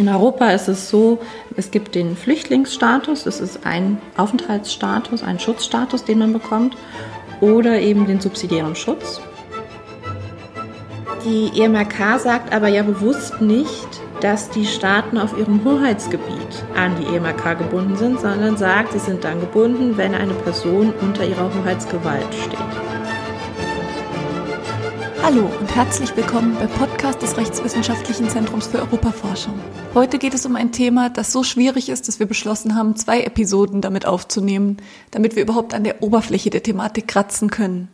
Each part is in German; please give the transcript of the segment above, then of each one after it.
In Europa ist es so, es gibt den Flüchtlingsstatus, das ist ein Aufenthaltsstatus, ein Schutzstatus, den man bekommt, oder eben den subsidiären Schutz. Die EMRK sagt aber ja bewusst nicht, dass die Staaten auf ihrem Hoheitsgebiet an die EMRK gebunden sind, sondern sagt, sie sind dann gebunden, wenn eine Person unter ihrer Hoheitsgewalt steht. Hallo und herzlich willkommen beim Podcast des Rechtswissenschaftlichen Zentrums für Europaforschung. Heute geht es um ein Thema, das so schwierig ist, dass wir beschlossen haben, zwei Episoden damit aufzunehmen, damit wir überhaupt an der Oberfläche der Thematik kratzen können.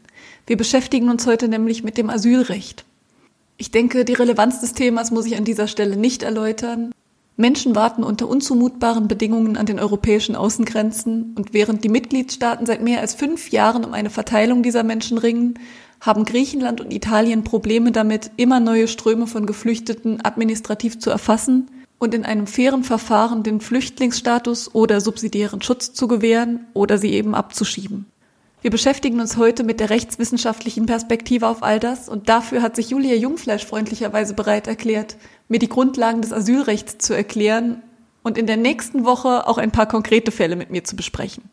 Wir beschäftigen uns heute nämlich mit dem Asylrecht. Ich denke, die Relevanz des Themas muss ich an dieser Stelle nicht erläutern. Menschen warten unter unzumutbaren Bedingungen an den europäischen Außengrenzen und während die Mitgliedstaaten seit mehr als fünf Jahren um eine Verteilung dieser Menschen ringen, haben Griechenland und Italien Probleme damit, immer neue Ströme von Geflüchteten administrativ zu erfassen und in einem fairen Verfahren den Flüchtlingsstatus oder subsidiären Schutz zu gewähren oder sie eben abzuschieben. Wir beschäftigen uns heute mit der rechtswissenschaftlichen Perspektive auf all das und dafür hat sich Julia Jungfleisch freundlicherweise bereit erklärt, mir die Grundlagen des Asylrechts zu erklären und in der nächsten Woche auch ein paar konkrete Fälle mit mir zu besprechen.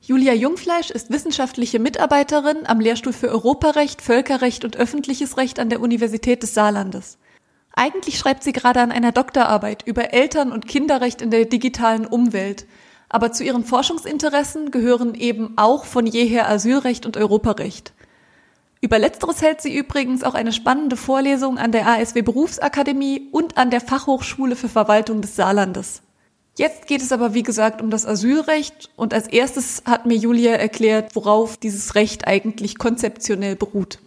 Julia Jungfleisch ist wissenschaftliche Mitarbeiterin am Lehrstuhl für Europarecht, Völkerrecht und öffentliches Recht an der Universität des Saarlandes. Eigentlich schreibt sie gerade an einer Doktorarbeit über Eltern- und Kinderrecht in der digitalen Umwelt. Aber zu ihren Forschungsinteressen gehören eben auch von jeher Asylrecht und Europarecht. Über letzteres hält sie übrigens auch eine spannende Vorlesung an der ASW Berufsakademie und an der Fachhochschule für Verwaltung des Saarlandes. Jetzt geht es aber, wie gesagt, um das Asylrecht und als erstes hat mir Julia erklärt, worauf dieses Recht eigentlich konzeptionell beruht.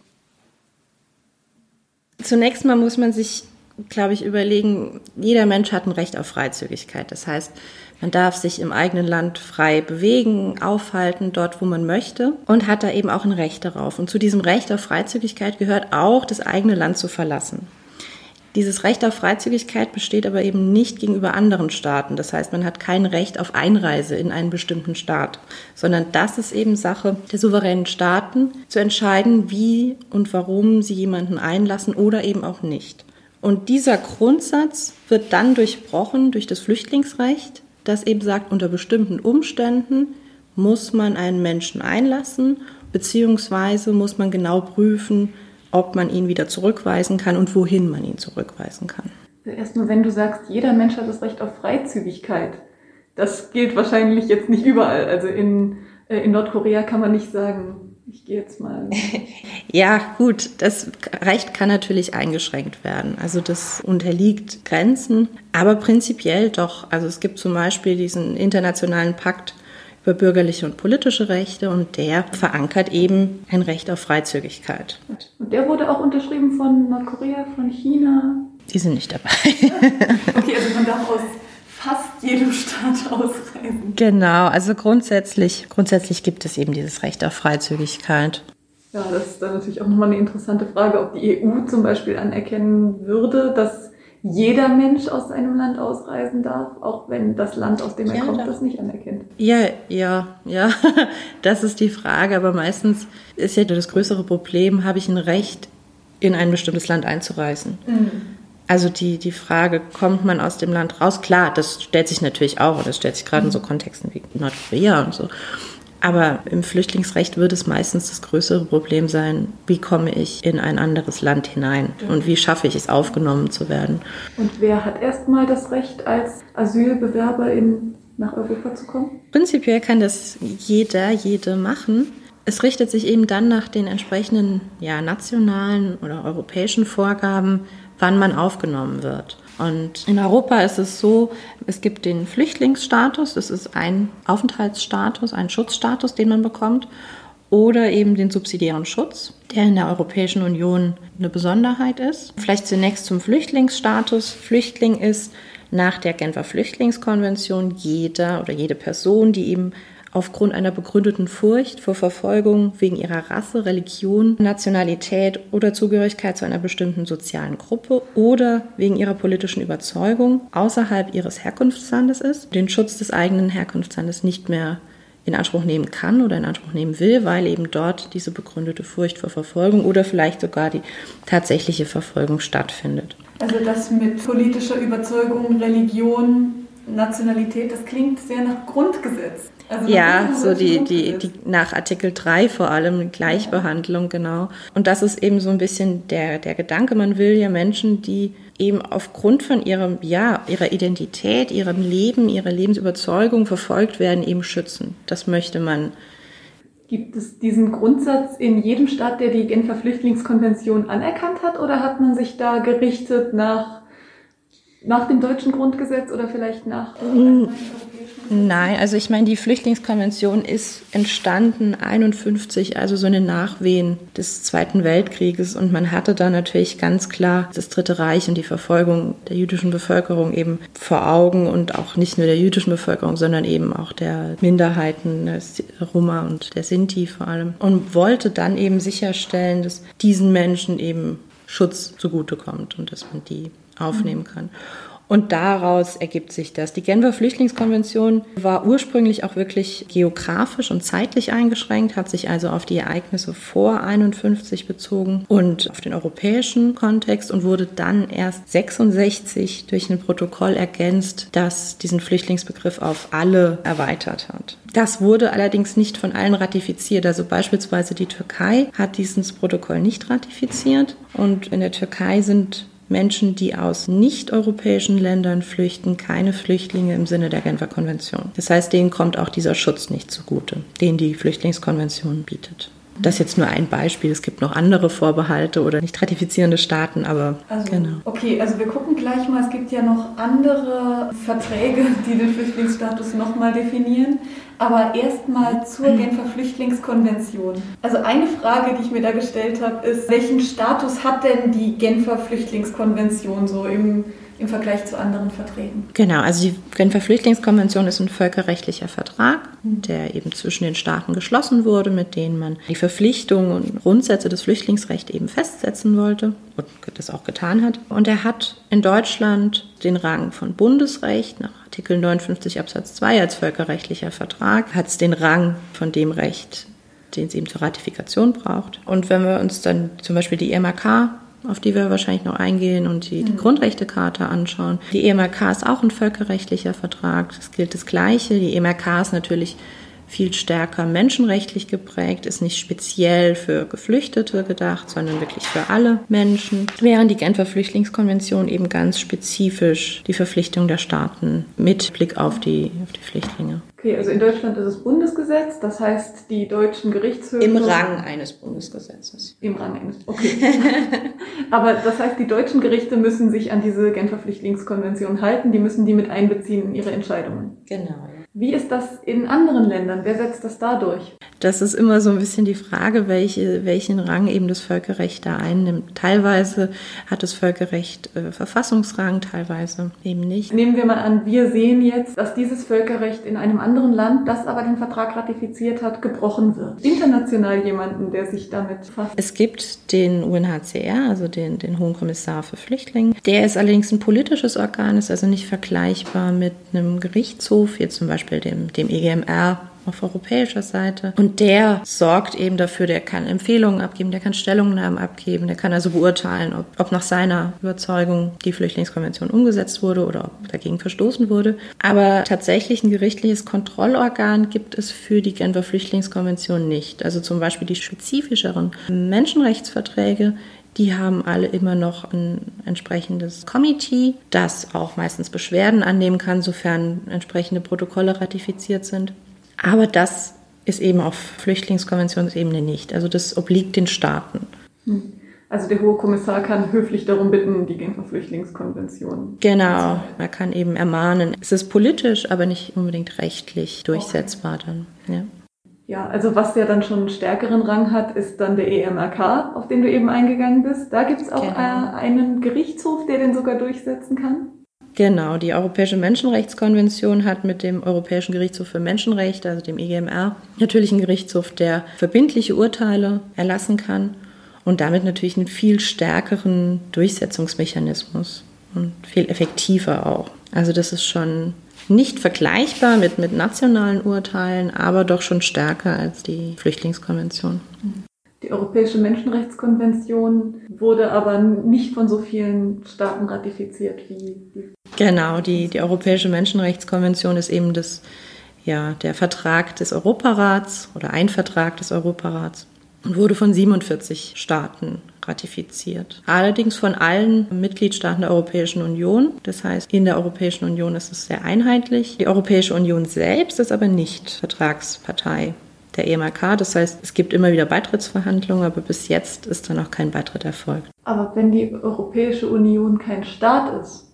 Zunächst mal muss man sich, glaube ich, überlegen, jeder Mensch hat ein Recht auf Freizügigkeit. Das heißt, man darf sich im eigenen Land frei bewegen, aufhalten, dort, wo man möchte und hat da eben auch ein Recht darauf. Und zu diesem Recht auf Freizügigkeit gehört auch, das eigene Land zu verlassen. Dieses Recht auf Freizügigkeit besteht aber eben nicht gegenüber anderen Staaten. Das heißt, man hat kein Recht auf Einreise in einen bestimmten Staat, sondern das ist eben Sache der souveränen Staaten, zu entscheiden, wie und warum sie jemanden einlassen oder eben auch nicht. Und dieser Grundsatz wird dann durchbrochen durch das Flüchtlingsrecht, das eben sagt, unter bestimmten Umständen muss man einen Menschen einlassen, beziehungsweise muss man genau prüfen, ob man ihn wieder zurückweisen kann und wohin man ihn zurückweisen kann. Erstmal, wenn du sagst, jeder Mensch hat das Recht auf Freizügigkeit, das gilt wahrscheinlich jetzt nicht überall. Also in, äh, in Nordkorea kann man nicht sagen, ich gehe jetzt mal. ja, gut, das Recht kann natürlich eingeschränkt werden. Also das unterliegt Grenzen, aber prinzipiell doch. Also es gibt zum Beispiel diesen internationalen Pakt über bürgerliche und politische Rechte und der verankert eben ein Recht auf Freizügigkeit. Und der wurde auch unterschrieben von Nordkorea, von China? Die sind nicht dabei. okay, also man darf aus fast jedem Staat ausreisen. Genau, also grundsätzlich, grundsätzlich gibt es eben dieses Recht auf Freizügigkeit. Ja, das ist dann natürlich auch nochmal eine interessante Frage, ob die EU zum Beispiel anerkennen würde, dass jeder Mensch aus einem Land ausreisen darf, auch wenn das Land, aus dem er ja, kommt, das nicht anerkennt. Ja, ja, ja, das ist die Frage. Aber meistens ist ja das größere Problem, habe ich ein Recht, in ein bestimmtes Land einzureisen? Mhm. Also die, die Frage, kommt man aus dem Land raus? Klar, das stellt sich natürlich auch, und das stellt sich gerade mhm. in so Kontexten wie Nordkorea und so. Aber im Flüchtlingsrecht wird es meistens das größere Problem sein, wie komme ich in ein anderes Land hinein und wie schaffe ich es, aufgenommen zu werden. Und wer hat erstmal das Recht, als Asylbewerber in, nach Europa zu kommen? Prinzipiell kann das jeder, jede machen. Es richtet sich eben dann nach den entsprechenden ja, nationalen oder europäischen Vorgaben, wann man aufgenommen wird. Und in Europa ist es so, es gibt den Flüchtlingsstatus, das ist ein Aufenthaltsstatus, ein Schutzstatus, den man bekommt, oder eben den subsidiären Schutz, der in der Europäischen Union eine Besonderheit ist. Vielleicht zunächst zum Flüchtlingsstatus. Flüchtling ist nach der Genfer Flüchtlingskonvention jeder oder jede Person, die eben aufgrund einer begründeten Furcht vor Verfolgung wegen ihrer Rasse, Religion, Nationalität oder Zugehörigkeit zu einer bestimmten sozialen Gruppe oder wegen ihrer politischen Überzeugung außerhalb ihres Herkunftslandes ist, den Schutz des eigenen Herkunftslandes nicht mehr in Anspruch nehmen kann oder in Anspruch nehmen will, weil eben dort diese begründete Furcht vor Verfolgung oder vielleicht sogar die tatsächliche Verfolgung stattfindet. Also das mit politischer Überzeugung, Religion, Nationalität, das klingt sehr nach Grundgesetz. Also ja, so die, die, die nach Artikel 3 vor allem, Gleichbehandlung, genau. Und das ist eben so ein bisschen der, der Gedanke, man will ja Menschen, die eben aufgrund von ihrem, ja, ihrer Identität, ihrem Leben, ihrer Lebensüberzeugung verfolgt werden, eben schützen. Das möchte man. Gibt es diesen Grundsatz in jedem Staat, der die Genfer Flüchtlingskonvention anerkannt hat, oder hat man sich da gerichtet nach, nach dem deutschen Grundgesetz oder vielleicht nach? Mhm. Nein, also ich meine, die Flüchtlingskonvention ist entstanden 51, also so in den Nachwehen des Zweiten Weltkrieges und man hatte da natürlich ganz klar das Dritte Reich und die Verfolgung der jüdischen Bevölkerung eben vor Augen und auch nicht nur der jüdischen Bevölkerung, sondern eben auch der Minderheiten, der Roma und der Sinti vor allem und wollte dann eben sicherstellen, dass diesen Menschen eben Schutz zugutekommt und dass man die aufnehmen kann. Und daraus ergibt sich das. Die Genfer Flüchtlingskonvention war ursprünglich auch wirklich geografisch und zeitlich eingeschränkt, hat sich also auf die Ereignisse vor 51 bezogen und auf den europäischen Kontext und wurde dann erst 66 durch ein Protokoll ergänzt, das diesen Flüchtlingsbegriff auf alle erweitert hat. Das wurde allerdings nicht von allen ratifiziert. Also beispielsweise die Türkei hat dieses Protokoll nicht ratifiziert und in der Türkei sind Menschen, die aus nicht-europäischen Ländern flüchten, keine Flüchtlinge im Sinne der Genfer Konvention. Das heißt, denen kommt auch dieser Schutz nicht zugute, den die Flüchtlingskonvention bietet. Das ist jetzt nur ein Beispiel. Es gibt noch andere Vorbehalte oder nicht ratifizierende Staaten, aber also, genau. Okay, also wir gucken gleich mal. Es gibt ja noch andere Verträge, die den Flüchtlingsstatus nochmal definieren. Aber erstmal zur Genfer Flüchtlingskonvention. Also eine Frage, die ich mir da gestellt habe, ist, welchen Status hat denn die Genfer Flüchtlingskonvention so im im Vergleich zu anderen Verträgen. Genau, also die Genfer Flüchtlingskonvention ist ein völkerrechtlicher Vertrag, der eben zwischen den Staaten geschlossen wurde, mit denen man die Verpflichtungen und Grundsätze des Flüchtlingsrechts eben festsetzen wollte und das auch getan hat. Und er hat in Deutschland den Rang von Bundesrecht nach Artikel 59 Absatz 2 als völkerrechtlicher Vertrag, hat es den Rang von dem Recht, den es eben zur Ratifikation braucht. Und wenn wir uns dann zum Beispiel die MAK auf die wir wahrscheinlich noch eingehen und die, die mhm. Grundrechtecharta anschauen. Die EMRK ist auch ein völkerrechtlicher Vertrag. Es gilt das Gleiche. Die EMRK ist natürlich viel stärker menschenrechtlich geprägt, ist nicht speziell für Geflüchtete gedacht, sondern wirklich für alle Menschen, während die Genfer Flüchtlingskonvention eben ganz spezifisch die Verpflichtung der Staaten mit Blick auf die, auf die Flüchtlinge. Okay, also in Deutschland ist es Bundesgesetz, das heißt, die deutschen Gerichtshöfe. Im Rang eines Bundesgesetzes. Im Rang eines, okay. Aber das heißt, die deutschen Gerichte müssen sich an diese Genfer Flüchtlingskonvention halten, die müssen die mit einbeziehen in ihre Entscheidungen. Genau. Wie ist das in anderen Ländern? Wer setzt das da durch? Das ist immer so ein bisschen die Frage, welche, welchen Rang eben das Völkerrecht da einnimmt. Teilweise hat das Völkerrecht äh, Verfassungsrang, teilweise eben nicht. Nehmen wir mal an, wir sehen jetzt, dass dieses Völkerrecht in einem anderen Land, das aber den Vertrag ratifiziert hat, gebrochen wird. International jemanden, der sich damit befasst. Es gibt den UNHCR, also den, den Hohen Kommissar für Flüchtlinge. Der ist allerdings ein politisches Organ, ist also nicht vergleichbar mit einem Gerichtshof, hier zum Beispiel Beispiel dem, dem EGMR auf europäischer Seite. Und der sorgt eben dafür, der kann Empfehlungen abgeben, der kann Stellungnahmen abgeben, der kann also beurteilen, ob, ob nach seiner Überzeugung die Flüchtlingskonvention umgesetzt wurde oder ob dagegen verstoßen wurde. Aber tatsächlich ein gerichtliches Kontrollorgan gibt es für die Genfer Flüchtlingskonvention nicht. Also zum Beispiel die spezifischeren Menschenrechtsverträge, die haben alle immer noch ein entsprechendes Committee, das auch meistens Beschwerden annehmen kann, sofern entsprechende Protokolle ratifiziert sind. Aber das ist eben auf Flüchtlingskonventionsebene nicht. Also das obliegt den Staaten. Hm. Also der Hohe Kommissar kann höflich darum bitten, die Genfer Flüchtlingskonvention. Genau, er kann eben ermahnen. Es ist politisch, aber nicht unbedingt rechtlich durchsetzbar okay. dann. Ja. Ja, also was ja dann schon einen stärkeren Rang hat, ist dann der EMRK, auf den du eben eingegangen bist. Da gibt es auch genau. äh, einen Gerichtshof, der den sogar durchsetzen kann. Genau, die Europäische Menschenrechtskonvention hat mit dem Europäischen Gerichtshof für Menschenrechte, also dem EGMR, natürlich einen Gerichtshof, der verbindliche Urteile erlassen kann und damit natürlich einen viel stärkeren Durchsetzungsmechanismus und viel effektiver auch. Also das ist schon nicht vergleichbar mit, mit nationalen Urteilen, aber doch schon stärker als die Flüchtlingskonvention. Die Europäische Menschenrechtskonvention wurde aber nicht von so vielen Staaten ratifiziert wie die. Genau, die, die Europäische Menschenrechtskonvention ist eben das, ja, der Vertrag des Europarats oder ein Vertrag des Europarats und wurde von 47 Staaten ratifiziert. Allerdings von allen Mitgliedstaaten der Europäischen Union. Das heißt, in der Europäischen Union ist es sehr einheitlich. Die Europäische Union selbst ist aber nicht Vertragspartei der EMRK. Das heißt, es gibt immer wieder Beitrittsverhandlungen, aber bis jetzt ist da noch kein Beitritt erfolgt. Aber wenn die Europäische Union kein Staat ist,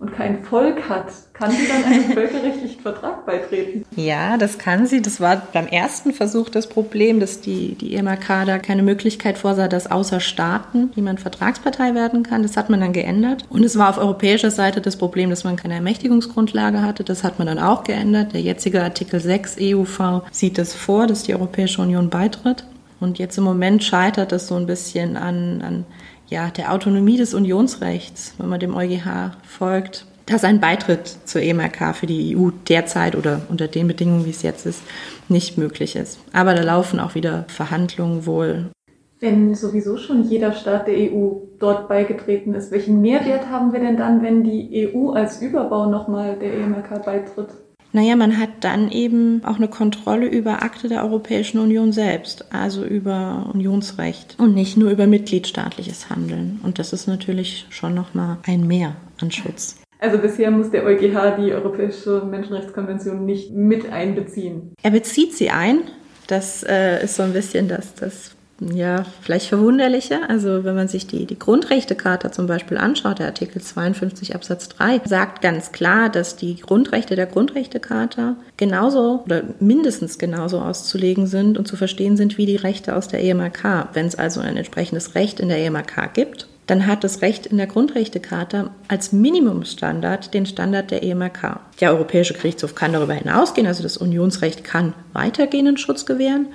und kein Volk hat, kann sie dann einem völkerrechtlichen Vertrag beitreten? Ja, das kann sie. Das war beim ersten Versuch das Problem, dass die, die EMRK da keine Möglichkeit vorsah, dass außer Staaten jemand Vertragspartei werden kann. Das hat man dann geändert. Und es war auf europäischer Seite das Problem, dass man keine Ermächtigungsgrundlage hatte. Das hat man dann auch geändert. Der jetzige Artikel 6 EUV sieht es vor, dass die Europäische Union beitritt. Und jetzt im Moment scheitert es so ein bisschen an, an ja, der Autonomie des Unionsrechts, wenn man dem EuGH folgt, dass ein Beitritt zur EMRK für die EU derzeit oder unter den Bedingungen, wie es jetzt ist, nicht möglich ist. Aber da laufen auch wieder Verhandlungen wohl. Wenn sowieso schon jeder Staat der EU dort beigetreten ist, welchen Mehrwert haben wir denn dann, wenn die EU als Überbau nochmal der EMRK beitritt? Naja, man hat dann eben auch eine Kontrolle über Akte der Europäischen Union selbst, also über Unionsrecht und nicht nur über mitgliedstaatliches Handeln. Und das ist natürlich schon nochmal ein Mehr an Schutz. Also bisher muss der EuGH die Europäische Menschenrechtskonvention nicht mit einbeziehen. Er bezieht sie ein. Das äh, ist so ein bisschen das, das ja, vielleicht verwunderliche. Also wenn man sich die, die Grundrechtecharta zum Beispiel anschaut, der Artikel 52 Absatz 3 sagt ganz klar, dass die Grundrechte der Grundrechtecharta genauso oder mindestens genauso auszulegen sind und zu verstehen sind wie die Rechte aus der EMRK. Wenn es also ein entsprechendes Recht in der EMRK gibt, dann hat das Recht in der Grundrechtecharta als Minimumstandard den Standard der EMRK. Der Europäische Gerichtshof kann darüber hinausgehen, also das Unionsrecht kann weitergehenden Schutz gewähren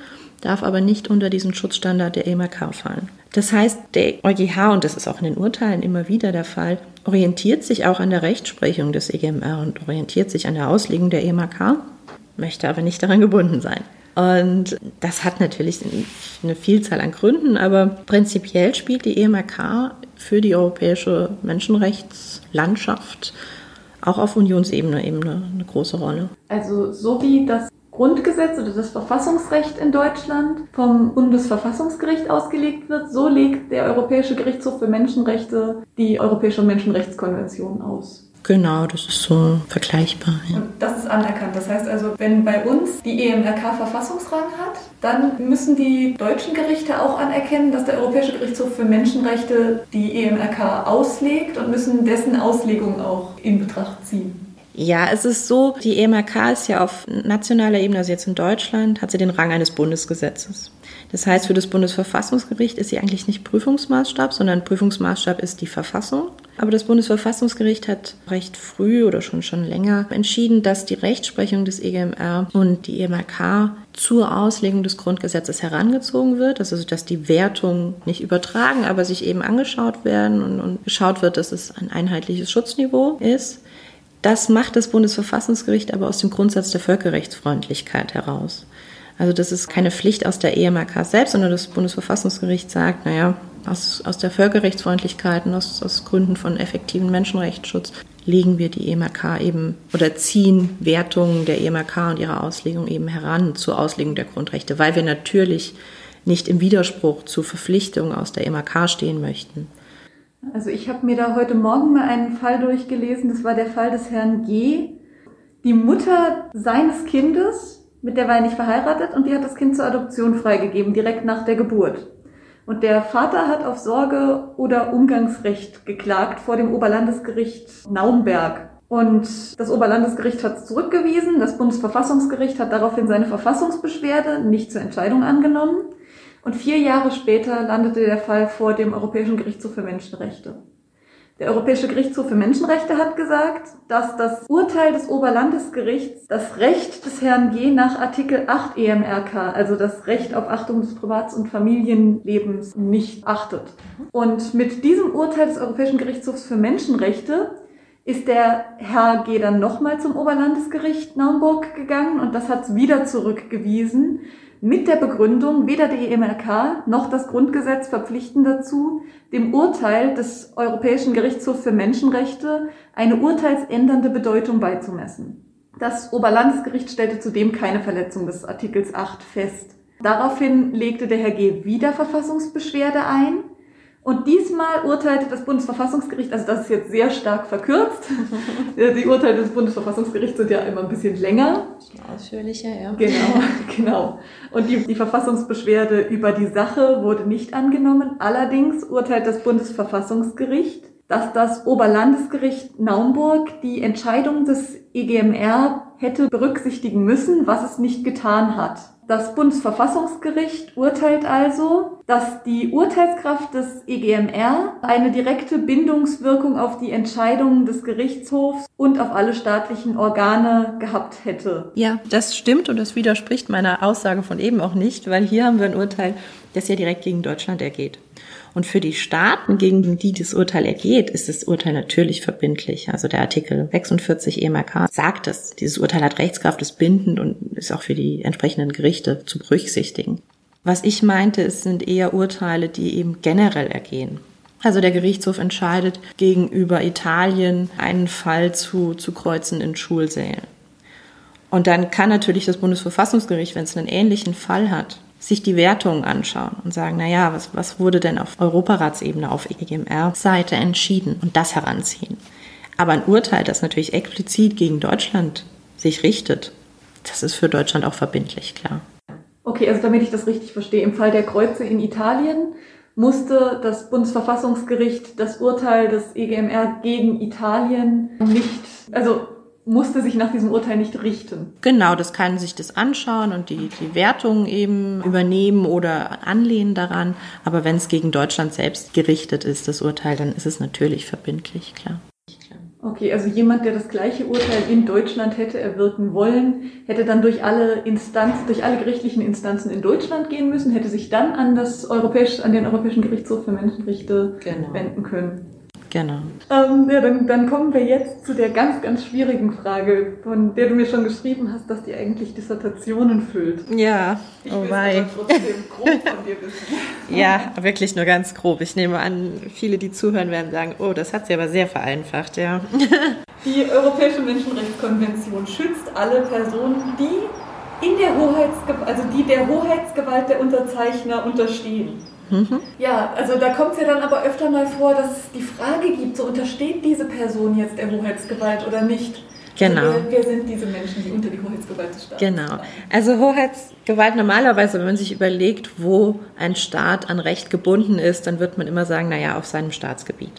darf aber nicht unter diesen Schutzstandard der EMRK fallen. Das heißt, der EuGH, und das ist auch in den Urteilen immer wieder der Fall, orientiert sich auch an der Rechtsprechung des EGMR und orientiert sich an der Auslegung der EMRK, möchte aber nicht daran gebunden sein. Und das hat natürlich eine Vielzahl an Gründen, aber prinzipiell spielt die EMRK für die europäische Menschenrechtslandschaft auch auf Unionsebene eben eine, eine große Rolle. Also so wie das Grundgesetz oder das Verfassungsrecht in Deutschland vom Bundesverfassungsgericht ausgelegt wird, so legt der Europäische Gerichtshof für Menschenrechte die Europäische Menschenrechtskonvention aus. Genau, das ist so vergleichbar. Ja. Und das ist anerkannt. Das heißt also, wenn bei uns die EMRK Verfassungsrang hat, dann müssen die deutschen Gerichte auch anerkennen, dass der Europäische Gerichtshof für Menschenrechte die EMRK auslegt und müssen dessen Auslegung auch in Betracht ziehen. Ja, es ist so, die EMRK ist ja auf nationaler Ebene, also jetzt in Deutschland, hat sie den Rang eines Bundesgesetzes. Das heißt, für das Bundesverfassungsgericht ist sie eigentlich nicht Prüfungsmaßstab, sondern Prüfungsmaßstab ist die Verfassung. Aber das Bundesverfassungsgericht hat recht früh oder schon schon länger entschieden, dass die Rechtsprechung des EGMR und die EMRK zur Auslegung des Grundgesetzes herangezogen wird, also dass die Wertungen nicht übertragen, aber sich eben angeschaut werden und, und geschaut wird, dass es ein einheitliches Schutzniveau ist. Das macht das Bundesverfassungsgericht aber aus dem Grundsatz der Völkerrechtsfreundlichkeit heraus. Also das ist keine Pflicht aus der EMRK selbst, sondern das Bundesverfassungsgericht sagt, naja, aus, aus der Völkerrechtsfreundlichkeit und aus, aus Gründen von effektiven Menschenrechtsschutz legen wir die EMRK eben oder ziehen Wertungen der EMRK und ihrer Auslegung eben heran zur Auslegung der Grundrechte, weil wir natürlich nicht im Widerspruch zu Verpflichtungen aus der EMRK stehen möchten. Also ich habe mir da heute Morgen mal einen Fall durchgelesen. Das war der Fall des Herrn G. Die Mutter seines Kindes, mit der war er nicht verheiratet, und die hat das Kind zur Adoption freigegeben, direkt nach der Geburt. Und der Vater hat auf Sorge oder Umgangsrecht geklagt vor dem Oberlandesgericht Naumberg. Und das Oberlandesgericht hat es zurückgewiesen. Das Bundesverfassungsgericht hat daraufhin seine Verfassungsbeschwerde nicht zur Entscheidung angenommen. Und vier Jahre später landete der Fall vor dem Europäischen Gerichtshof für Menschenrechte. Der Europäische Gerichtshof für Menschenrechte hat gesagt, dass das Urteil des Oberlandesgerichts das Recht des Herrn G. nach Artikel 8 EMRK, also das Recht auf Achtung des Privats- und Familienlebens, nicht achtet. Und mit diesem Urteil des Europäischen Gerichtshofs für Menschenrechte ist der Herr G. dann nochmal zum Oberlandesgericht Naumburg gegangen und das hat es wieder zurückgewiesen, mit der Begründung, weder die EMRK noch das Grundgesetz verpflichten dazu, dem Urteil des Europäischen Gerichtshofs für Menschenrechte eine urteilsändernde Bedeutung beizumessen. Das Oberlandesgericht stellte zudem keine Verletzung des Artikels 8 fest. Daraufhin legte der Herr G. wieder Verfassungsbeschwerde ein und diesmal urteilte das Bundesverfassungsgericht, also das ist jetzt sehr stark verkürzt, die Urteile des Bundesverfassungsgerichts sind ja immer ein bisschen länger. Ausführlicher, ja. Genau, genau. Und die, die Verfassungsbeschwerde über die Sache wurde nicht angenommen. Allerdings urteilt das Bundesverfassungsgericht, dass das Oberlandesgericht Naumburg die Entscheidung des EGMR hätte berücksichtigen müssen, was es nicht getan hat. Das Bundesverfassungsgericht urteilt also, dass die Urteilskraft des EGMR eine direkte Bindungswirkung auf die Entscheidungen des Gerichtshofs und auf alle staatlichen Organe gehabt hätte. Ja, das stimmt und das widerspricht meiner Aussage von eben auch nicht, weil hier haben wir ein Urteil, das ja direkt gegen Deutschland ergeht. Und für die Staaten, gegen die das Urteil ergeht, ist das Urteil natürlich verbindlich. Also der Artikel 46 EMRK sagt es. Dieses Urteil hat Rechtskraft, ist bindend und ist auch für die entsprechenden Gerichte zu berücksichtigen. Was ich meinte, es sind eher Urteile, die eben generell ergehen. Also der Gerichtshof entscheidet gegenüber Italien einen Fall zu, zu Kreuzen in Schulsälen. Und dann kann natürlich das Bundesverfassungsgericht, wenn es einen ähnlichen Fall hat, sich die Wertungen anschauen und sagen, na ja, was, was wurde denn auf Europaratsebene, auf EGMR-Seite entschieden und das heranziehen. Aber ein Urteil, das natürlich explizit gegen Deutschland sich richtet, das ist für Deutschland auch verbindlich, klar. Okay, also damit ich das richtig verstehe, im Fall der Kreuze in Italien musste das Bundesverfassungsgericht das Urteil des EGMR gegen Italien nicht, also musste sich nach diesem Urteil nicht richten. Genau, das kann sich das anschauen und die, die Wertung eben übernehmen oder anlehnen daran. Aber wenn es gegen Deutschland selbst gerichtet ist, das Urteil, dann ist es natürlich verbindlich, klar. Okay, also jemand, der das gleiche Urteil in Deutschland hätte erwirken wollen, hätte dann durch alle Instanzen, durch alle gerichtlichen Instanzen in Deutschland gehen müssen, hätte sich dann an das europäische, an den Europäischen Gerichtshof für Menschenrechte genau. wenden können. Genau. Ähm, ja, dann, dann kommen wir jetzt zu der ganz, ganz schwierigen Frage, von der du mir schon geschrieben hast, dass die eigentlich Dissertationen füllt. Ja, ich oh wei. trotzdem grob von dir wissen. ja, wirklich nur ganz grob. Ich nehme an, viele, die zuhören, werden sagen, oh, das hat sie aber sehr vereinfacht, ja. Die Europäische Menschenrechtskonvention schützt alle Personen, die in der Hoheitsgewalt, also die der Hoheitsgewalt der Unterzeichner unterstehen. Mhm. Ja, also da kommt es ja dann aber öfter mal vor, dass es die Frage gibt, so untersteht diese Person jetzt der Hoheitsgewalt oder nicht? Genau. Also wer, wer, sind diese Menschen, die unter die Hoheitsgewalt des Staates Genau. Also Hoheitsgewalt normalerweise, wenn man sich überlegt, wo ein Staat an Recht gebunden ist, dann wird man immer sagen, naja, auf seinem Staatsgebiet.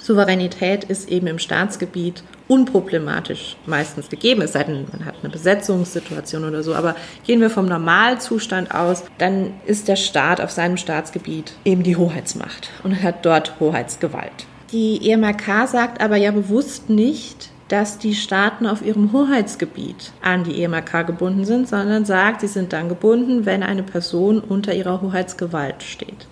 Souveränität ist eben im Staatsgebiet unproblematisch meistens gegeben, es sei denn, man hat eine Besetzungssituation oder so. Aber gehen wir vom Normalzustand aus, dann ist der Staat auf seinem Staatsgebiet eben die Hoheitsmacht und hat dort Hoheitsgewalt. Die EMRK sagt aber ja bewusst nicht, dass die Staaten auf ihrem Hoheitsgebiet an die EMRK gebunden sind, sondern sagt, sie sind dann gebunden, wenn eine Person unter ihrer Hoheitsgewalt steht.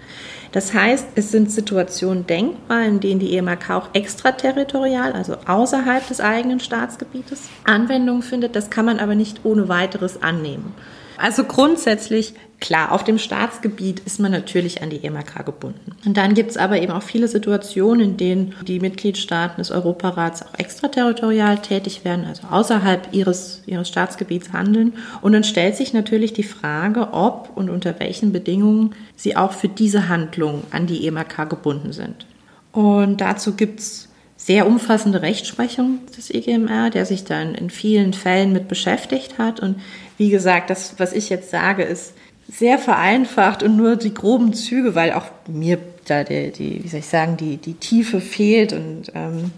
Das heißt, es sind Situationen denkbar, in denen die EMRK auch extraterritorial, also außerhalb des eigenen Staatsgebietes, Anwendung findet. Das kann man aber nicht ohne weiteres annehmen. Also grundsätzlich, klar, auf dem Staatsgebiet ist man natürlich an die EMRK gebunden. Und dann gibt es aber eben auch viele Situationen, in denen die Mitgliedstaaten des Europarats auch extraterritorial tätig werden, also außerhalb ihres, ihres Staatsgebiets handeln. Und dann stellt sich natürlich die Frage, ob und unter welchen Bedingungen sie auch für diese Handlung an die EMRK gebunden sind. Und dazu gibt es sehr umfassende Rechtsprechung des EGMR, der sich dann in vielen Fällen mit beschäftigt hat. Und wie gesagt, das, was ich jetzt sage, ist sehr vereinfacht und nur die groben Züge, weil auch mir da die, die wie soll ich sagen, die, die Tiefe fehlt. Und, ähm,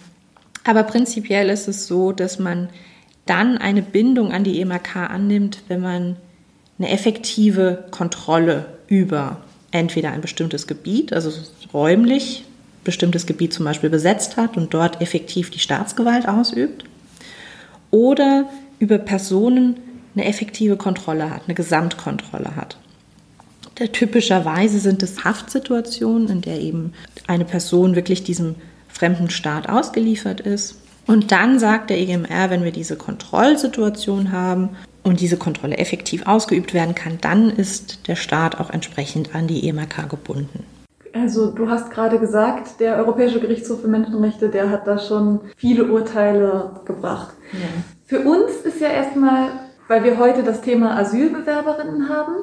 aber prinzipiell ist es so, dass man dann eine Bindung an die EMRK annimmt, wenn man eine effektive Kontrolle über entweder ein bestimmtes Gebiet, also räumlich bestimmtes Gebiet zum Beispiel besetzt hat und dort effektiv die Staatsgewalt ausübt, oder über Personen eine effektive Kontrolle hat, eine Gesamtkontrolle hat. Typischerweise sind es Haftsituationen, in der eben eine Person wirklich diesem fremden Staat ausgeliefert ist. Und dann sagt der EGMR, wenn wir diese Kontrollsituation haben und diese Kontrolle effektiv ausgeübt werden kann, dann ist der Staat auch entsprechend an die EMRK gebunden. Also du hast gerade gesagt, der Europäische Gerichtshof für Menschenrechte, der hat da schon viele Urteile gebracht. Ja. Für uns ist ja erstmal, weil wir heute das Thema Asylbewerberinnen haben,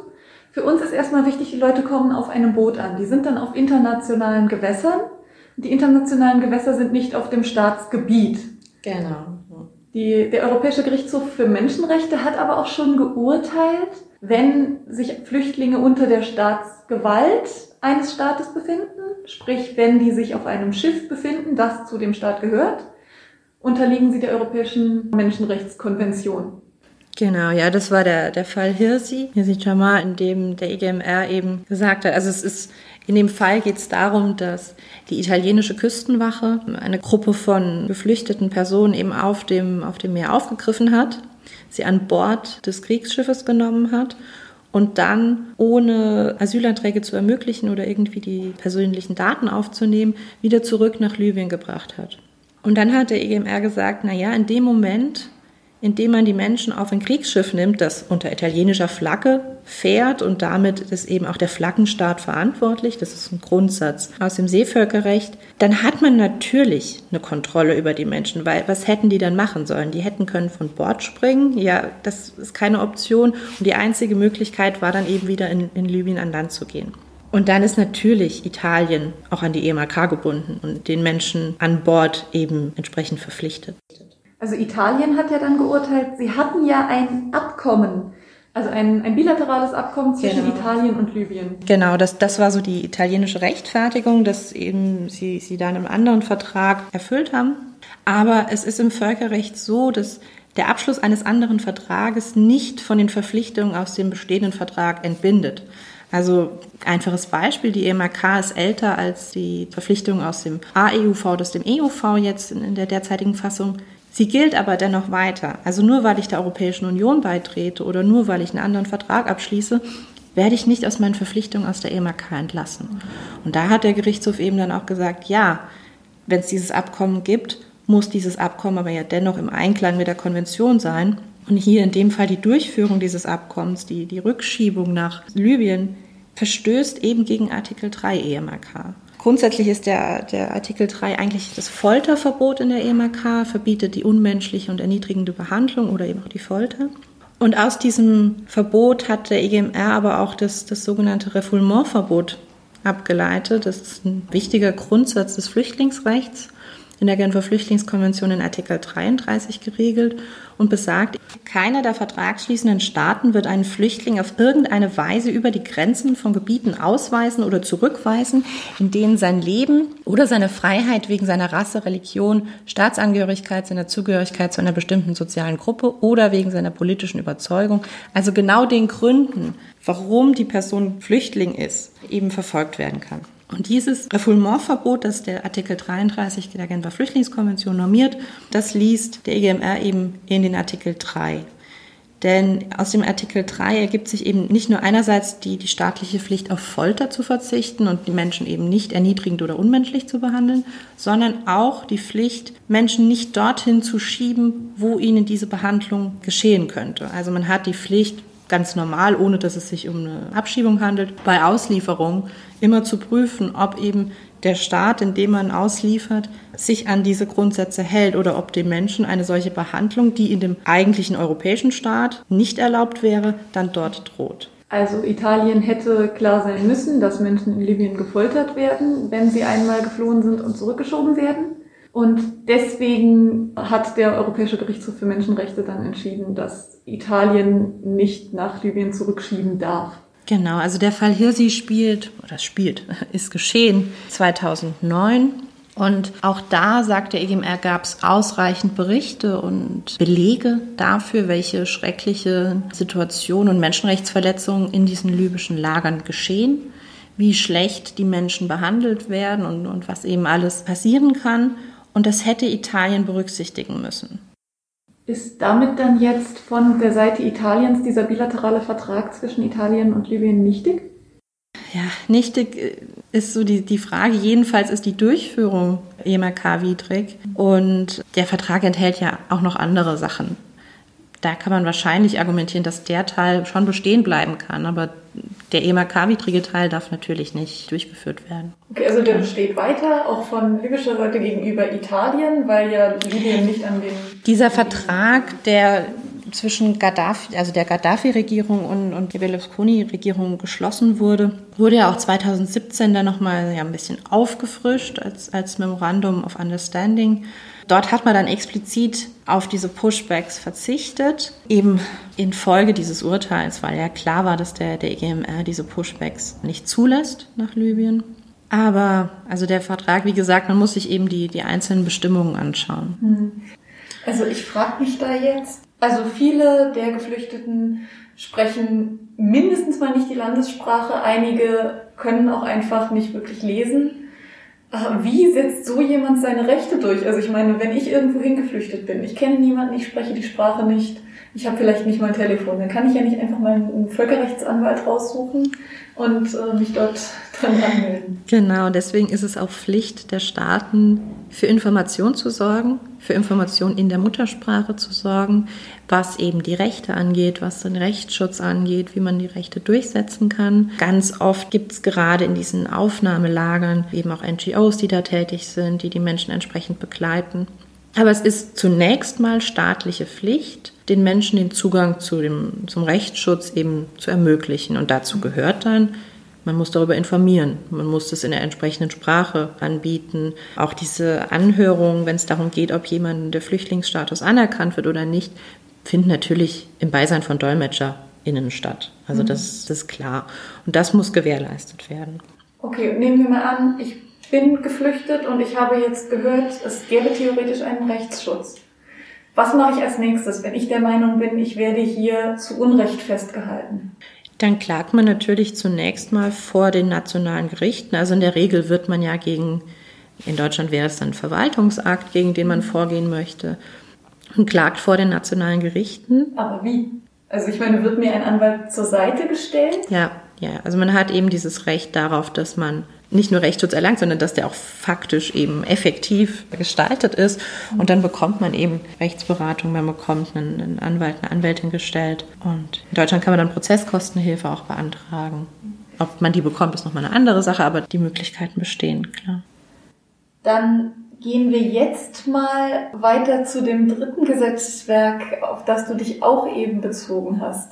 für uns ist erstmal wichtig, die Leute kommen auf einem Boot an. Die sind dann auf internationalen Gewässern. Die internationalen Gewässer sind nicht auf dem Staatsgebiet. Genau. Die, der Europäische Gerichtshof für Menschenrechte hat aber auch schon geurteilt, wenn sich Flüchtlinge unter der Staatsgewalt eines Staates befinden, sprich wenn die sich auf einem Schiff befinden, das zu dem Staat gehört, unterliegen sie der Europäischen Menschenrechtskonvention. Genau, ja, das war der, der Fall Hirsi, Hirsi Jamal, in dem der EGMR eben gesagt hat, also es ist, in dem Fall geht es darum, dass die italienische Küstenwache eine Gruppe von geflüchteten Personen eben auf dem, auf dem Meer aufgegriffen hat, sie an Bord des Kriegsschiffes genommen hat und dann, ohne Asylanträge zu ermöglichen oder irgendwie die persönlichen Daten aufzunehmen, wieder zurück nach Libyen gebracht hat. Und dann hat der EGMR gesagt, na ja, in dem Moment, indem man die Menschen auf ein Kriegsschiff nimmt, das unter italienischer Flagge fährt und damit ist eben auch der Flaggenstaat verantwortlich, das ist ein Grundsatz aus dem Seevölkerrecht, dann hat man natürlich eine Kontrolle über die Menschen, weil was hätten die dann machen sollen? Die hätten können von Bord springen, ja, das ist keine Option und die einzige Möglichkeit war dann eben wieder in, in Libyen an Land zu gehen. Und dann ist natürlich Italien auch an die EMAK gebunden und den Menschen an Bord eben entsprechend verpflichtet. Also Italien hat ja dann geurteilt, sie hatten ja ein Abkommen, also ein, ein bilaterales Abkommen zwischen genau. Italien und Libyen. Genau, das, das war so die italienische Rechtfertigung, dass eben sie, sie dann im anderen Vertrag erfüllt haben. Aber es ist im Völkerrecht so, dass der Abschluss eines anderen Vertrages nicht von den Verpflichtungen aus dem bestehenden Vertrag entbindet. Also einfaches Beispiel, die EMRK ist älter als die Verpflichtungen aus dem AEUV, aus dem EUV jetzt in der derzeitigen Fassung. Sie gilt aber dennoch weiter. Also nur weil ich der Europäischen Union beitrete oder nur weil ich einen anderen Vertrag abschließe, werde ich nicht aus meinen Verpflichtungen aus der EMAK entlassen. Und da hat der Gerichtshof eben dann auch gesagt, ja, wenn es dieses Abkommen gibt, muss dieses Abkommen aber ja dennoch im Einklang mit der Konvention sein. Und hier in dem Fall die Durchführung dieses Abkommens, die, die Rückschiebung nach Libyen, verstößt eben gegen Artikel 3 EMAK. Grundsätzlich ist der, der Artikel 3 eigentlich das Folterverbot in der EMAK, verbietet die unmenschliche und erniedrigende Behandlung oder eben auch die Folter. Und aus diesem Verbot hat der EGMR aber auch das, das sogenannte Refoulementverbot abgeleitet. Das ist ein wichtiger Grundsatz des Flüchtlingsrechts in der Genfer Flüchtlingskonvention in Artikel 33 geregelt und besagt, keiner der vertragsschließenden Staaten wird einen Flüchtling auf irgendeine Weise über die Grenzen von Gebieten ausweisen oder zurückweisen, in denen sein Leben oder seine Freiheit wegen seiner Rasse, Religion, Staatsangehörigkeit, seiner Zugehörigkeit zu einer bestimmten sozialen Gruppe oder wegen seiner politischen Überzeugung, also genau den Gründen, warum die Person Flüchtling ist, eben verfolgt werden kann. Und dieses Refoulementverbot, das der Artikel 33 der Genfer Flüchtlingskonvention normiert, das liest der EGMR eben in den Artikel 3. Denn aus dem Artikel 3 ergibt sich eben nicht nur einerseits die, die staatliche Pflicht auf Folter zu verzichten und die Menschen eben nicht erniedrigend oder unmenschlich zu behandeln, sondern auch die Pflicht, Menschen nicht dorthin zu schieben, wo ihnen diese Behandlung geschehen könnte. Also man hat die Pflicht, ganz normal, ohne dass es sich um eine Abschiebung handelt, bei Auslieferung immer zu prüfen, ob eben der Staat, in dem man ausliefert, sich an diese Grundsätze hält oder ob dem Menschen eine solche Behandlung, die in dem eigentlichen europäischen Staat nicht erlaubt wäre, dann dort droht. Also Italien hätte klar sein müssen, dass Menschen in Libyen gefoltert werden, wenn sie einmal geflohen sind und zurückgeschoben werden. Und deswegen hat der Europäische Gerichtshof für Menschenrechte dann entschieden, dass Italien nicht nach Libyen zurückschieben darf. Genau, also der Fall Hirsi spielt, oder spielt, ist geschehen 2009. Und auch da, sagt der EGMR, gab es ausreichend Berichte und Belege dafür, welche schreckliche Situationen und Menschenrechtsverletzungen in diesen libyschen Lagern geschehen, wie schlecht die Menschen behandelt werden und, und was eben alles passieren kann. Und das hätte Italien berücksichtigen müssen. Ist damit dann jetzt von der Seite Italiens dieser bilaterale Vertrag zwischen Italien und Libyen nichtig? Ja, nichtig äh, ist so die, die Frage. Jedenfalls ist die Durchführung EMRK widrig und der Vertrag enthält ja auch noch andere Sachen. da kann man wahrscheinlich argumentieren, dass der Teil schon bestehen bleiben kann, aber der EMAK-widrige Teil darf natürlich nicht durchgeführt werden. Okay, also der besteht weiter, auch von libyscher Seite gegenüber Italien, weil ja Libyen nicht an den... Dieser Vertrag, der zwischen Gaddafi, also der Gaddafi-Regierung und, und der Berlusconi-Regierung geschlossen wurde, wurde ja auch 2017 dann nochmal ja, ein bisschen aufgefrischt als, als Memorandum of Understanding. Dort hat man dann explizit auf diese Pushbacks verzichtet, eben infolge dieses Urteils, weil ja klar war, dass der, der EGMR diese Pushbacks nicht zulässt nach Libyen. Aber also der Vertrag, wie gesagt, man muss sich eben die, die einzelnen Bestimmungen anschauen. Hm. Also ich frage mich da jetzt, also viele der Geflüchteten sprechen mindestens mal nicht die Landessprache, einige können auch einfach nicht wirklich lesen. Ah, wie setzt so jemand seine Rechte durch? Also ich meine, wenn ich irgendwo hingeflüchtet bin, ich kenne niemanden, ich spreche die Sprache nicht, ich habe vielleicht nicht mal ein Telefon, dann kann ich ja nicht einfach mal einen Völkerrechtsanwalt raussuchen und äh, mich dort dran anmelden. Genau, deswegen ist es auch Pflicht der Staaten, für Information zu sorgen, für Information in der Muttersprache zu sorgen, was eben die Rechte angeht, was den Rechtsschutz angeht, wie man die Rechte durchsetzen kann. Ganz oft gibt es gerade in diesen Aufnahmelagern eben auch NGOs, die da tätig sind, die die Menschen entsprechend begleiten. Aber es ist zunächst mal staatliche Pflicht, den Menschen den Zugang zu dem, zum Rechtsschutz eben zu ermöglichen. Und dazu gehört dann, man muss darüber informieren, man muss das in der entsprechenden Sprache anbieten. Auch diese Anhörungen, wenn es darum geht, ob jemand der Flüchtlingsstatus anerkannt wird oder nicht, finden natürlich im Beisein von DolmetscherInnen statt. Also mhm. das, das ist klar. Und das muss gewährleistet werden. Okay, nehmen wir mal an, ich bin geflüchtet und ich habe jetzt gehört, es gäbe theoretisch einen Rechtsschutz. Was mache ich als nächstes, wenn ich der Meinung bin, ich werde hier zu Unrecht festgehalten? Dann klagt man natürlich zunächst mal vor den nationalen Gerichten. Also in der Regel wird man ja gegen, in Deutschland wäre es dann ein Verwaltungsakt, gegen den man vorgehen möchte, und klagt vor den nationalen Gerichten. Aber wie? Also ich meine, wird mir ein Anwalt zur Seite gestellt? Ja, ja. Also man hat eben dieses Recht darauf, dass man nicht nur Rechtsschutz erlangt, sondern dass der auch faktisch eben effektiv gestaltet ist. Und dann bekommt man eben Rechtsberatung, man bekommt einen, Anwalt, eine Anwältin gestellt. Und in Deutschland kann man dann Prozesskostenhilfe auch beantragen. Ob man die bekommt, ist nochmal eine andere Sache, aber die Möglichkeiten bestehen, klar. Dann gehen wir jetzt mal weiter zu dem dritten Gesetzwerk, auf das du dich auch eben bezogen hast.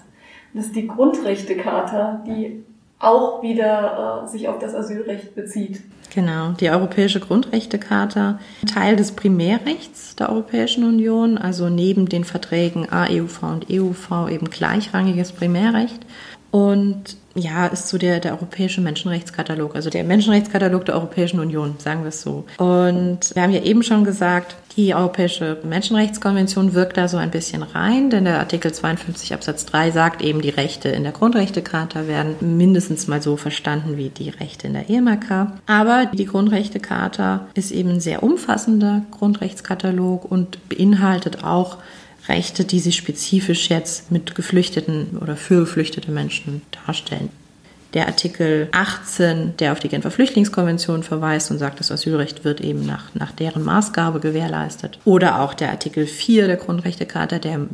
Das ist die Grundrechtecharta, die auch wieder äh, sich auf das Asylrecht bezieht. Genau, die Europäische Grundrechtecharta, Teil des Primärrechts der Europäischen Union, also neben den Verträgen AEUV und EUV eben gleichrangiges Primärrecht. Und ja, ist so der, der europäische Menschenrechtskatalog, also der Menschenrechtskatalog der Europäischen Union, sagen wir es so. Und wir haben ja eben schon gesagt, die Europäische Menschenrechtskonvention wirkt da so ein bisschen rein, denn der Artikel 52 Absatz 3 sagt eben, die Rechte in der Grundrechtecharta werden mindestens mal so verstanden wie die Rechte in der EMRK. Aber die Grundrechtecharta ist eben ein sehr umfassender Grundrechtskatalog und beinhaltet auch Rechte, die sich spezifisch jetzt mit Geflüchteten oder für geflüchtete Menschen darstellen. Der Artikel 18, der auf die Genfer Flüchtlingskonvention verweist und sagt, das Asylrecht wird eben nach, nach deren Maßgabe gewährleistet. Oder auch der Artikel 4 der Grundrechtecharta, der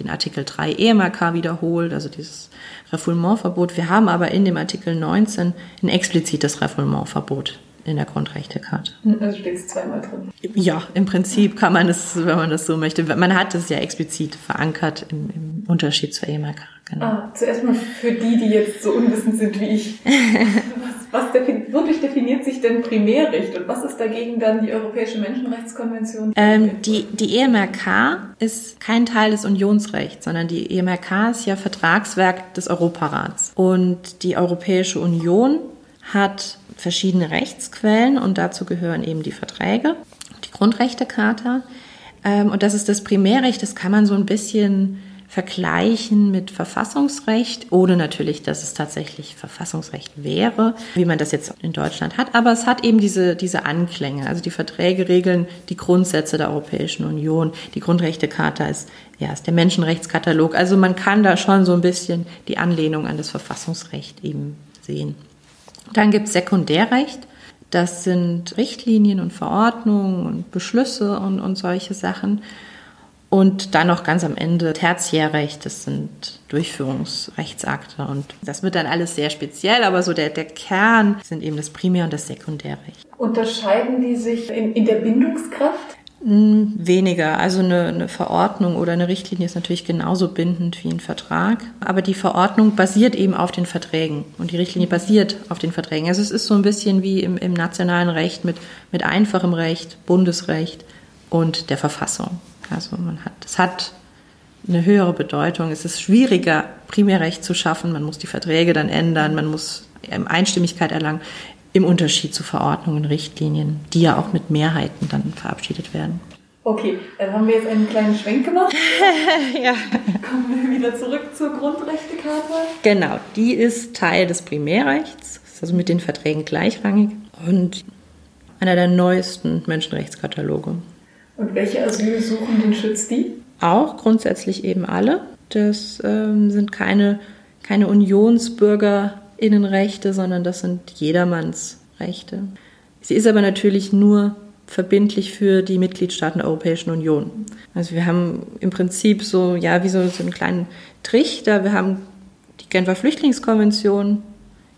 den Artikel 3 EMRK wiederholt, also dieses Refoulementverbot. Wir haben aber in dem Artikel 19 ein explizites Refoulementverbot in der Grundrechtecharta. Also steht es zweimal drin. Ja, im Prinzip kann man es, wenn man das so möchte. Man hat es ja explizit verankert im, im Unterschied zur EMAK. Genau. Ah, zuerst mal für die, die jetzt so unwissend sind wie ich. was, was defin wodurch definiert sich denn Primärrecht und was ist dagegen dann die Europäische Menschenrechtskonvention? Ähm, die, die EMRK ist kein Teil des Unionsrechts, sondern die EMRK ist ja Vertragswerk des Europarats. Und die Europäische Union hat verschiedene Rechtsquellen und dazu gehören eben die Verträge, die Grundrechtecharta. Ähm, und das ist das Primärrecht, das kann man so ein bisschen vergleichen mit Verfassungsrecht, ohne natürlich, dass es tatsächlich Verfassungsrecht wäre, wie man das jetzt in Deutschland hat. Aber es hat eben diese, diese Anklänge. Also die Verträge regeln die Grundsätze der Europäischen Union. Die Grundrechtecharta ist, ja, ist der Menschenrechtskatalog. Also man kann da schon so ein bisschen die Anlehnung an das Verfassungsrecht eben sehen. Dann gibt es Sekundärrecht. Das sind Richtlinien und Verordnungen und Beschlüsse und, und solche Sachen. Und dann noch ganz am Ende Tertiärrecht, das sind Durchführungsrechtsakte. Und das wird dann alles sehr speziell, aber so der, der Kern sind eben das Primär- und das Sekundärrecht. Unterscheiden die sich in, in der Bindungskraft? Weniger. Also eine, eine, Verordnung oder eine Richtlinie ist natürlich genauso bindend wie ein Vertrag. Aber die Verordnung basiert eben auf den Verträgen und die Richtlinie basiert auf den Verträgen. Also es ist so ein bisschen wie im, im nationalen Recht mit, mit einfachem Recht, Bundesrecht und der Verfassung. Also man hat, es hat eine höhere Bedeutung. Es ist schwieriger, Primärrecht zu schaffen. Man muss die Verträge dann ändern. Man muss Einstimmigkeit erlangen im Unterschied zu Verordnungen, Richtlinien, die ja auch mit Mehrheiten dann verabschiedet werden. Okay, dann haben wir jetzt einen kleinen Schwenk gemacht. ja. Kommen wir wieder zurück zur Grundrechtecharta. Genau, die ist Teil des Primärrechts, ist also mit den Verträgen gleichrangig und einer der neuesten Menschenrechtskataloge. Und welche Asylsuchenden schützt die? Auch grundsätzlich eben alle. Das ähm, sind keine, keine UnionsbürgerInnenrechte, sondern das sind jedermanns Rechte. Sie ist aber natürlich nur verbindlich für die Mitgliedstaaten der Europäischen Union. Also wir haben im Prinzip so, ja, wie so, so einen kleinen Trichter. Wir haben die Genfer Flüchtlingskonvention,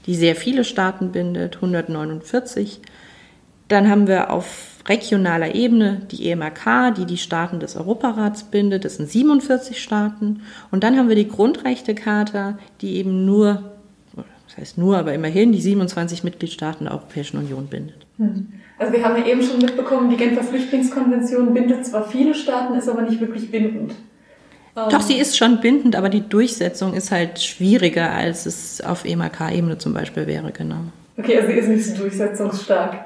die sehr viele Staaten bindet, 149. Dann haben wir auf regionaler Ebene die EMRK, die die Staaten des Europarats bindet. Das sind 47 Staaten. Und dann haben wir die Grundrechtecharta, die eben nur, das heißt nur, aber immerhin die 27 Mitgliedstaaten der Europäischen Union bindet. Hm. Also wir haben ja eben schon mitbekommen, die Genfer Flüchtlingskonvention bindet zwar viele Staaten, ist aber nicht wirklich bindend. Doch, sie ist schon bindend, aber die Durchsetzung ist halt schwieriger, als es auf EMRK-Ebene zum Beispiel wäre, genau. Okay, also sie ist nicht so durchsetzungsstark.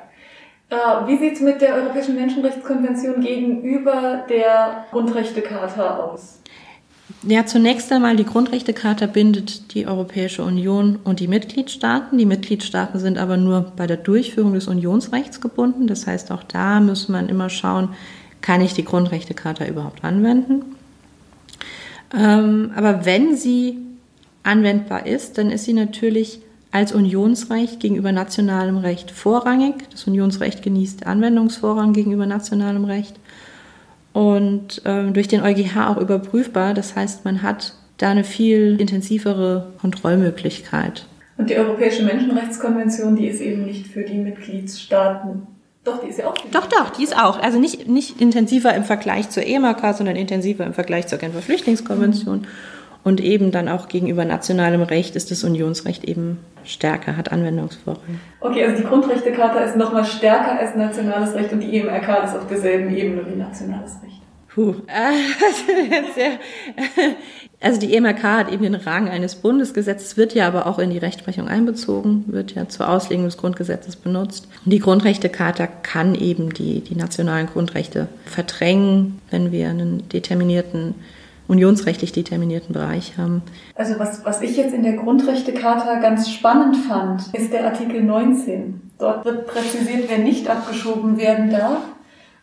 Äh, wie sieht es mit der Europäischen Menschenrechtskonvention gegenüber der Grundrechtecharta aus? Ja, zunächst einmal, die Grundrechtecharta bindet die Europäische Union und die Mitgliedstaaten. Die Mitgliedstaaten sind aber nur bei der Durchführung des Unionsrechts gebunden. Das heißt, auch da muss man immer schauen, kann ich die Grundrechtecharta überhaupt anwenden? Ähm, aber wenn sie anwendbar ist, dann ist sie natürlich als Unionsrecht gegenüber nationalem Recht vorrangig. Das Unionsrecht genießt Anwendungsvorrang gegenüber nationalem Recht und ähm, durch den EuGH auch überprüfbar. Das heißt, man hat da eine viel intensivere Kontrollmöglichkeit. Und die Europäische Menschenrechtskonvention, die ist eben nicht für die Mitgliedstaaten. Doch, die ist ja auch. Doch, doch, die ist auch. Also nicht, nicht intensiver im Vergleich zur EMAK, sondern intensiver im Vergleich zur Genfer Flüchtlingskonvention. Mhm. Und eben dann auch gegenüber nationalem Recht ist das Unionsrecht eben stärker, hat Anwendungsvorrang. Okay, also die Grundrechtecharta ist nochmal stärker als nationales Recht und die EMRK ist auf derselben Ebene wie nationales Recht. Puh. Also die EMRK hat eben den Rang eines Bundesgesetzes, wird ja aber auch in die Rechtsprechung einbezogen, wird ja zur Auslegung des Grundgesetzes benutzt. Und die Grundrechtecharta kann eben die, die nationalen Grundrechte verdrängen, wenn wir einen determinierten unionsrechtlich determinierten Bereich haben. Also was, was ich jetzt in der Grundrechtecharta ganz spannend fand, ist der Artikel 19. Dort wird präzisiert, wer nicht abgeschoben werden darf.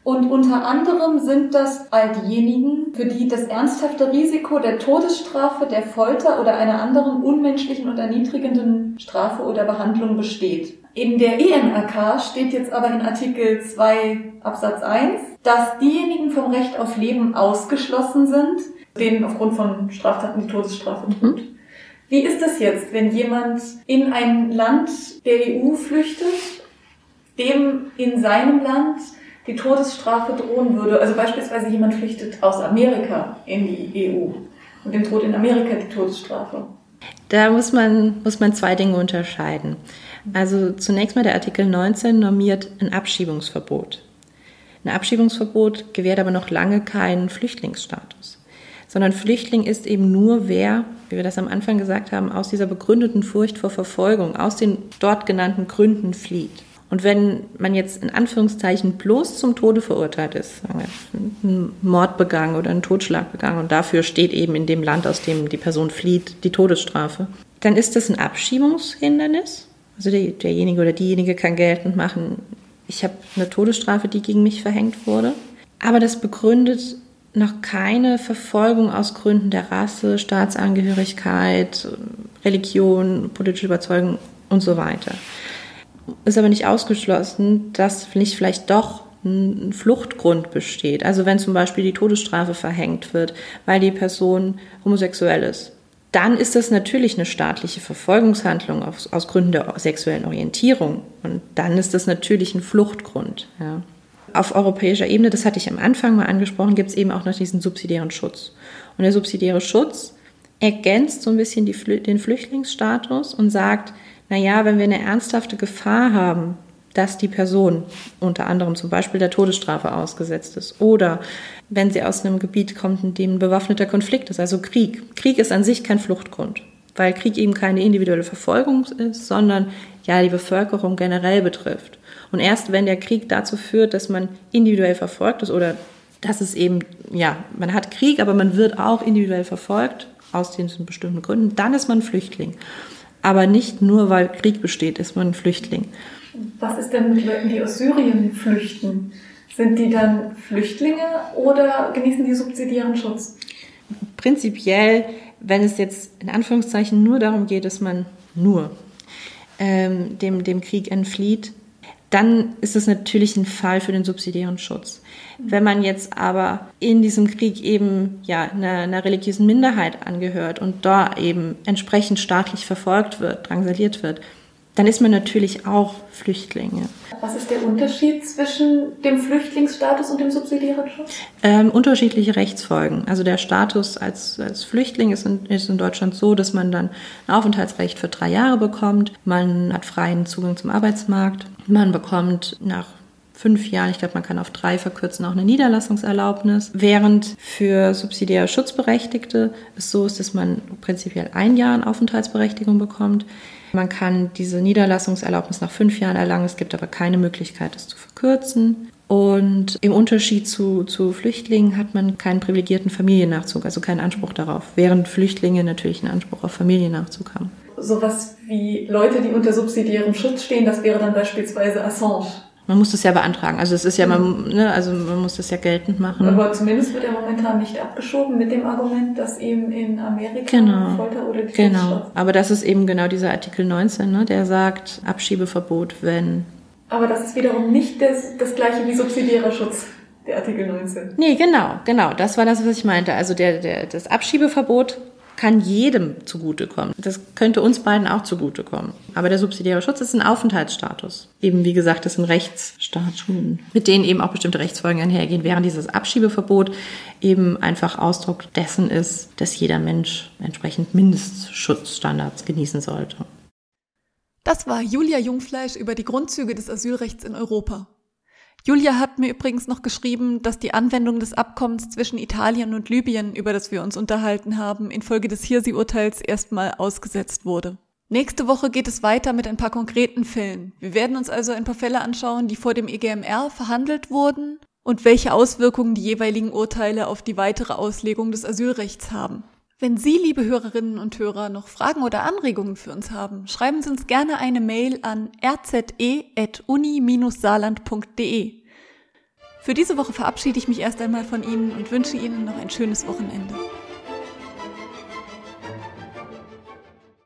Und unter anderem sind das all diejenigen, für die das ernsthafte Risiko der Todesstrafe, der Folter oder einer anderen unmenschlichen und erniedrigenden Strafe oder Behandlung besteht. In der ENRK steht jetzt aber in Artikel 2 Absatz 1, dass diejenigen vom Recht auf Leben ausgeschlossen sind, denen aufgrund von Straftaten die Todesstrafe droht. Mhm. Wie ist das jetzt, wenn jemand in ein Land der EU flüchtet, dem in seinem Land die Todesstrafe drohen würde? Also beispielsweise jemand flüchtet aus Amerika in die EU und dem droht in Amerika die Todesstrafe. Da muss man, muss man zwei Dinge unterscheiden. Also zunächst mal der Artikel 19 normiert ein Abschiebungsverbot. Ein Abschiebungsverbot gewährt aber noch lange keinen Flüchtlingsstatus sondern Flüchtling ist eben nur wer, wie wir das am Anfang gesagt haben, aus dieser begründeten Furcht vor Verfolgung, aus den dort genannten Gründen flieht. Und wenn man jetzt in Anführungszeichen bloß zum Tode verurteilt ist, einen Mord begangen oder einen Totschlag begangen und dafür steht eben in dem Land, aus dem die Person flieht, die Todesstrafe, dann ist das ein Abschiebungshindernis. Also der, derjenige oder diejenige kann geltend machen, ich habe eine Todesstrafe, die gegen mich verhängt wurde. Aber das begründet noch keine Verfolgung aus Gründen der Rasse, Staatsangehörigkeit, Religion, politische Überzeugung und so weiter. Ist aber nicht ausgeschlossen, dass nicht vielleicht doch ein Fluchtgrund besteht. Also wenn zum Beispiel die Todesstrafe verhängt wird, weil die Person homosexuell ist, dann ist das natürlich eine staatliche Verfolgungshandlung aus, aus Gründen der sexuellen Orientierung. Und dann ist das natürlich ein Fluchtgrund. Ja. Auf europäischer Ebene, das hatte ich am Anfang mal angesprochen, gibt es eben auch noch diesen subsidiären Schutz. Und der subsidiäre Schutz ergänzt so ein bisschen die, den Flüchtlingsstatus und sagt, naja, wenn wir eine ernsthafte Gefahr haben, dass die Person unter anderem zum Beispiel der Todesstrafe ausgesetzt ist oder wenn sie aus einem Gebiet kommt, in dem ein bewaffneter Konflikt ist, also Krieg. Krieg ist an sich kein Fluchtgrund, weil Krieg eben keine individuelle Verfolgung ist, sondern ja die Bevölkerung generell betrifft. Und erst wenn der Krieg dazu führt, dass man individuell verfolgt ist oder dass es eben, ja, man hat Krieg, aber man wird auch individuell verfolgt aus diesen bestimmten Gründen, dann ist man Flüchtling. Aber nicht nur, weil Krieg besteht, ist man Flüchtling. Was ist denn mit Leuten, die aus Syrien flüchten? Sind die dann Flüchtlinge oder genießen die subsidiären Schutz? Prinzipiell, wenn es jetzt in Anführungszeichen nur darum geht, dass man nur ähm, dem, dem Krieg entflieht, dann ist es natürlich ein Fall für den subsidiären Schutz. Wenn man jetzt aber in diesem Krieg eben ja einer, einer religiösen Minderheit angehört und da eben entsprechend staatlich verfolgt wird, drangsaliert wird, dann ist man natürlich auch Flüchtlinge. Was ist der Unterschied zwischen dem Flüchtlingsstatus und dem subsidiären Schutz? Ähm, unterschiedliche Rechtsfolgen. Also der Status als, als Flüchtling ist in, ist in Deutschland so, dass man dann ein Aufenthaltsrecht für drei Jahre bekommt. Man hat freien Zugang zum Arbeitsmarkt. Man bekommt nach fünf Jahren, ich glaube, man kann auf drei verkürzen, auch eine Niederlassungserlaubnis. Während für subsidiäre Schutzberechtigte es so ist, dass man prinzipiell ein Jahr eine Aufenthaltsberechtigung bekommt. Man kann diese Niederlassungserlaubnis nach fünf Jahren erlangen. Es gibt aber keine Möglichkeit, das zu verkürzen. Und im Unterschied zu, zu Flüchtlingen hat man keinen privilegierten Familiennachzug, also keinen Anspruch darauf, während Flüchtlinge natürlich einen Anspruch auf Familiennachzug haben. Sowas wie Leute, die unter subsidiärem Schutz stehen, das wäre dann beispielsweise Assange. Man muss das ja beantragen. Also es ist ja, man, ne, also man muss das ja geltend machen. Aber zumindest wird er momentan nicht abgeschoben mit dem Argument, dass eben in Amerika genau. Folter oder die Genau. Aber das ist eben genau dieser Artikel 19, ne, der sagt Abschiebeverbot, wenn. Aber das ist wiederum nicht das, das gleiche wie subsidiärer Schutz. Der Artikel 19. Nee, genau, genau. Das war das, was ich meinte. Also der, der, das Abschiebeverbot kann jedem zugutekommen. Das könnte uns beiden auch zugutekommen. Aber der subsidiäre Schutz ist ein Aufenthaltsstatus. Eben, wie gesagt, das sind Rechtsstatuten, mit denen eben auch bestimmte Rechtsfolgen einhergehen, während dieses Abschiebeverbot eben einfach Ausdruck dessen ist, dass jeder Mensch entsprechend Mindestschutzstandards genießen sollte. Das war Julia Jungfleisch über die Grundzüge des Asylrechts in Europa. Julia hat mir übrigens noch geschrieben, dass die Anwendung des Abkommens zwischen Italien und Libyen, über das wir uns unterhalten haben, infolge des Hirsi-Urteils erstmal ausgesetzt wurde. Nächste Woche geht es weiter mit ein paar konkreten Fällen. Wir werden uns also ein paar Fälle anschauen, die vor dem EGMR verhandelt wurden und welche Auswirkungen die jeweiligen Urteile auf die weitere Auslegung des Asylrechts haben. Wenn Sie, liebe Hörerinnen und Hörer, noch Fragen oder Anregungen für uns haben, schreiben Sie uns gerne eine Mail an rze.uni-saarland.de. Für diese Woche verabschiede ich mich erst einmal von Ihnen und wünsche Ihnen noch ein schönes Wochenende.